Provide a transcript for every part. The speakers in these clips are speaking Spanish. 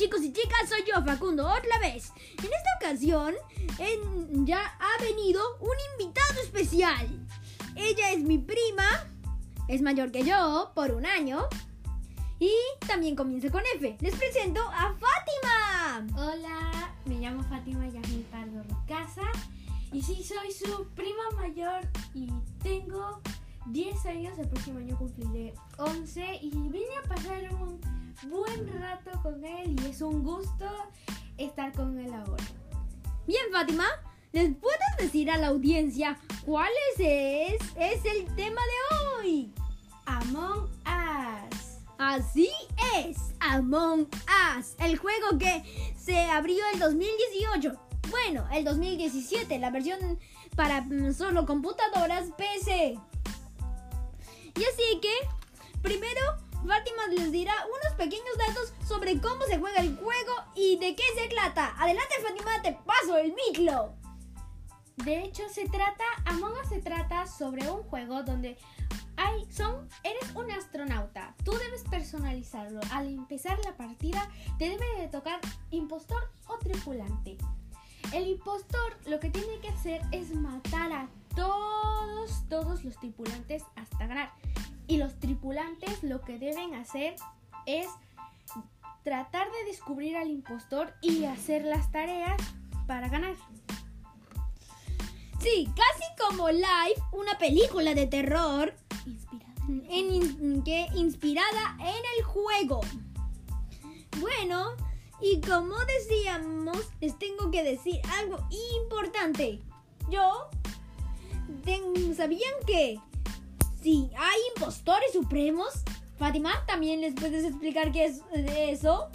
chicos y chicas, soy yo Facundo otra vez. En esta ocasión ya ha venido un invitado especial. Ella es mi prima, es mayor que yo por un año y también comienza con F. Les presento a Fátima. Hola, me llamo Fátima Yasmin Pardo Rocasa y sí, soy su prima mayor y tengo 10 años, el próximo año cumpliré 11 y vine a pasar un buen rato con él y es un gusto estar con él ahora. Bien, Fátima, ¿les puedes decir a la audiencia cuál es, es el tema de hoy? Among Us. Así es, Among Us, el juego que se abrió el 2018. Bueno, el 2017, la versión para mm, solo computadoras PC. Y así que, primero, Fátima les dirá unos pequeños datos sobre cómo se juega el juego y de qué se trata. Adelante, Fátima, te paso el micro. De hecho, se trata, Among Us se trata sobre un juego donde hay, son, eres un astronauta. Tú debes personalizarlo. Al empezar la partida, te debe de tocar impostor o tripulante. El impostor lo que tiene que hacer es matar a todos, todos los tripulantes hasta ganar. Y los tripulantes lo que deben hacer es tratar de descubrir al impostor y hacer las tareas para ganar. Sí, casi como Live, una película de terror Inspirada. en in- que inspirada en el juego. Bueno, y como decíamos, les tengo que decir algo importante. Yo sabían que si hay impostores supremos, Fátima, también les puedes explicar qué es eso.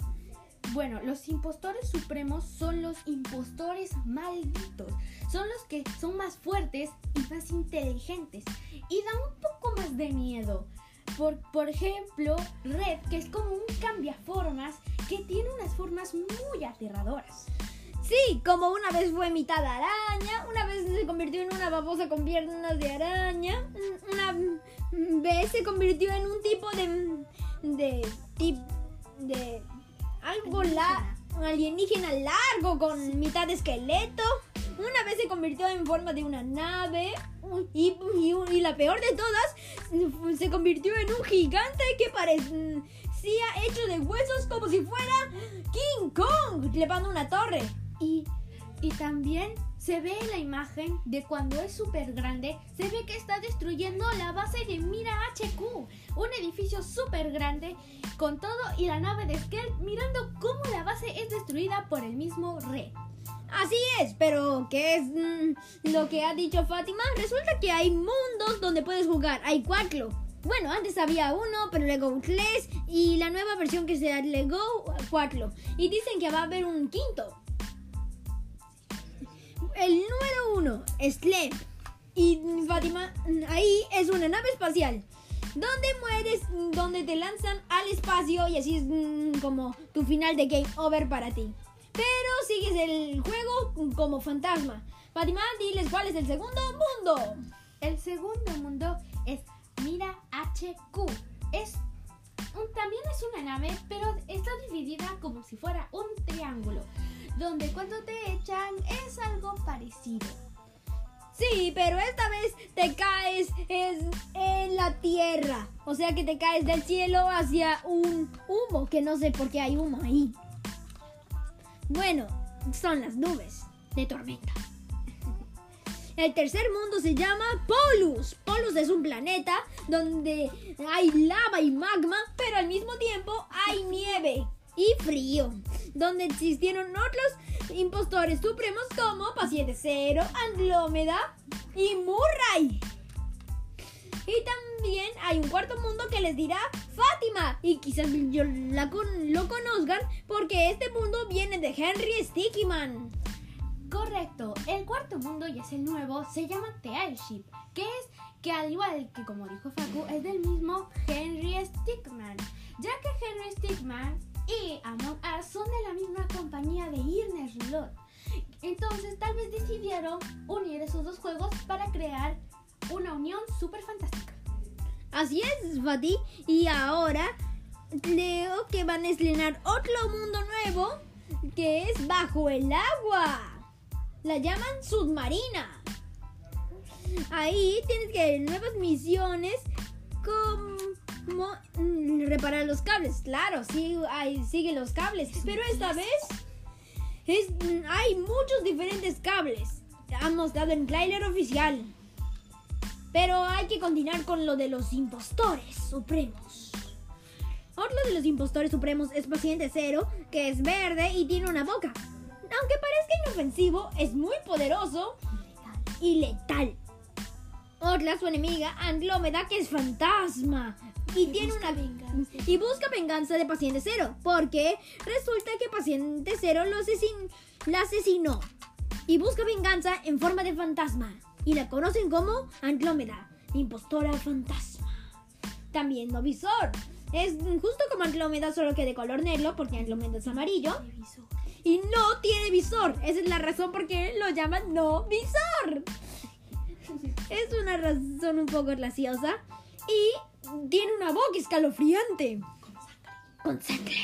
Bueno, los impostores supremos son los impostores malditos. Son los que son más fuertes y más inteligentes. Y dan un poco más de miedo. Por, por ejemplo, Red, que es como un cambiaformas que tiene unas formas muy aterradoras. Sí, como una vez fue mitad araña, una vez se convirtió en una babosa con piernas de araña, una vez se convirtió en un tipo de de tip de algo la alienígena largo con mitad de esqueleto. Una vez se convirtió en forma de una nave y, y- y la peor de todas se convirtió en un gigante que parecía hecho de huesos como si fuera King Kong trepando una torre. Y, también se ve en la imagen de cuando es súper grande, se ve que está destruyendo la base de Mira HQ, un edificio súper grande con todo y la nave de Skell mirando cómo la base es destruida por el mismo Red. Así es, pero ¿qué es mm, lo que ha dicho Fátima? Resulta que hay mundos donde puedes jugar. Hay cuatro. Bueno, antes había uno, pero luego tres y la nueva versión que se agregó cuatro. Y dicen que va a haber un quinto. El número uno Clem. Y Fátima, mm, ahí es una nave espacial. Donde mueres, donde te lanzan al espacio y así es mm, como tu final de game over para ti. Pero sigues el juego como fantasma. Fátima, diles cuál es el segundo mundo. El segundo mundo es Mira HQ. Es también es una nave, pero está dividida como si fuera un triángulo, donde cuando te echan es algo parecido. Sí, pero esta vez te caes es, en la tierra. O sea que te caes del cielo hacia un humo, que no sé por qué hay humo ahí. Bueno, son las nubes de tormenta. El tercer mundo se llama Polus. Polus es un planeta donde hay lava y magma, pero al mismo tiempo hay nieve y frío. Donde existieron otros impostores supremos como Paciente Cero, Andrómeda y Murray. Y también hay un cuarto mundo que les dirá Fátima. Y quizás yo la con- lo conozcan porque este mundo viene de Henry Stickman. Correcto, el cuarto mundo y es el nuevo, se llama The Airship, que es que al igual que como dijo Facu, es del mismo Henry Stickman, ya que Henry Stickman y Among Us son de la misma compañía de Irner Slot. Entonces tal vez decidieron unir esos dos juegos para crear una unión súper fantástica. Así es, Fati. Y ahora leo que van a estrenar otro mundo nuevo que es bajo el agua. La llaman submarina. Ahí tienes que ver nuevas misiones reparar los cables. Claro, sí, ahí sigue los cables. Pero esta vez es, hay muchos diferentes cables. Han mostrado en trailer oficial. Pero hay que continuar con lo de los impostores supremos. Otro de los impostores supremos es Paciente Cero, que es verde y tiene una boca. Aunque parezca inofensivo, es muy poderoso y letal. Otla, su enemiga, Andrómeda, que es fantasma. Y, tiene una venganza. Y busca venganza de Paciente Cero. Porque resulta que Paciente Cero lo la asesinó. Y busca venganza en forma de fantasma. Y la conocen como Andrómeda, impostora fantasma. También Novisor. Es justo como Andrómeda, solo que de color negro, porque Andrómeda es amarillo. Y no tiene visor. Esa es la razón por qué lo llaman no visor. Es una razón un poco graciosa. Y tiene una boca escalofriante. Con sangre.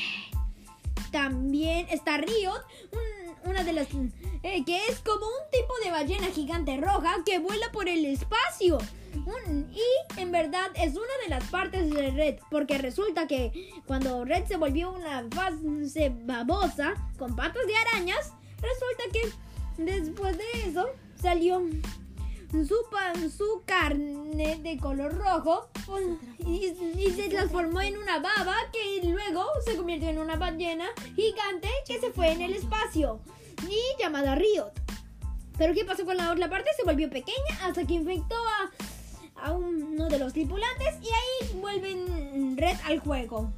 También está Riot, un- una de las... eh, que es como un tipo de ballena gigante roja que vuela por el espacio. Un- y en verdad es una de las partes de Red, porque resulta que cuando Red se volvió una fase babosa con patas de arañas, resulta que después de eso salió su, pa- su carne de color rojo pues, y, y se transformó en una baba que luego se convirtió en una ballena gigante que se fue en el espacio y llamada Riot. Pero ¿qué pasó con la otra parte? Se volvió pequeña hasta que infectó a, a uno de los tripulantes y ahí vuelven Red al juego.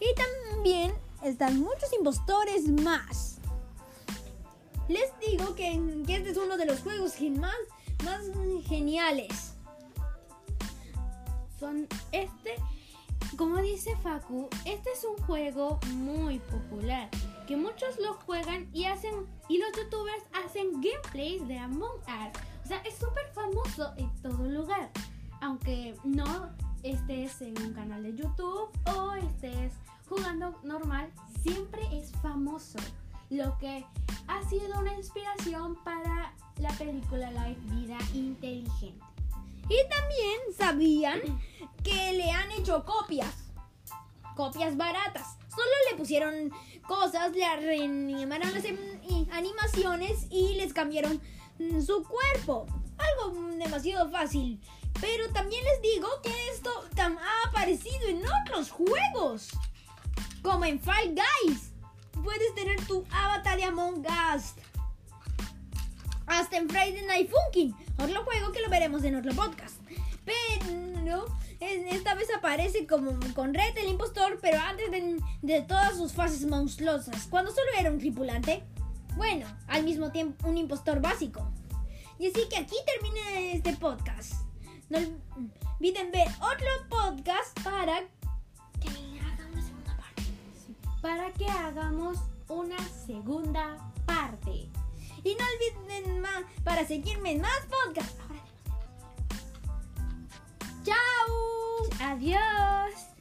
Y también están muchos impostores más. Les digo que, este es uno de los juegos más, más geniales. Son este, como dice Facu, este es un juego muy popular que muchos lo juegan y hacen y los youtubers hacen gameplays de Among Us. O sea, es súper famoso en todo lugar. Aunque no estés en un canal de YouTube o estés jugando normal, siempre es famoso. Lo que ha sido una inspiración para la película Live Vida Inteligente. Y también sabían que le han hecho copias. Copias baratas. Solo le pusieron cosas, le reanimaron las em- animaciones y les cambiaron mm, su cuerpo. Algo demasiado fácil. Pero también les digo que esto ha aparecido en otros juegos. Como en Fall Guys. Puedes tener tu avatar de Among. Hasta en Friday Night Funkin', otro juego que lo veremos en otro podcast. Pero esta vez aparece como con Red el impostor, pero antes de, de todas sus fases monstruosas, cuando solo era un tripulante. Bueno, al mismo tiempo un impostor básico. Y así que aquí termina este podcast. No olviden ver otro podcast para para que hagamos una segunda parte. Y no olviden más para seguirme en más podcasts. ¡Chao! Adiós.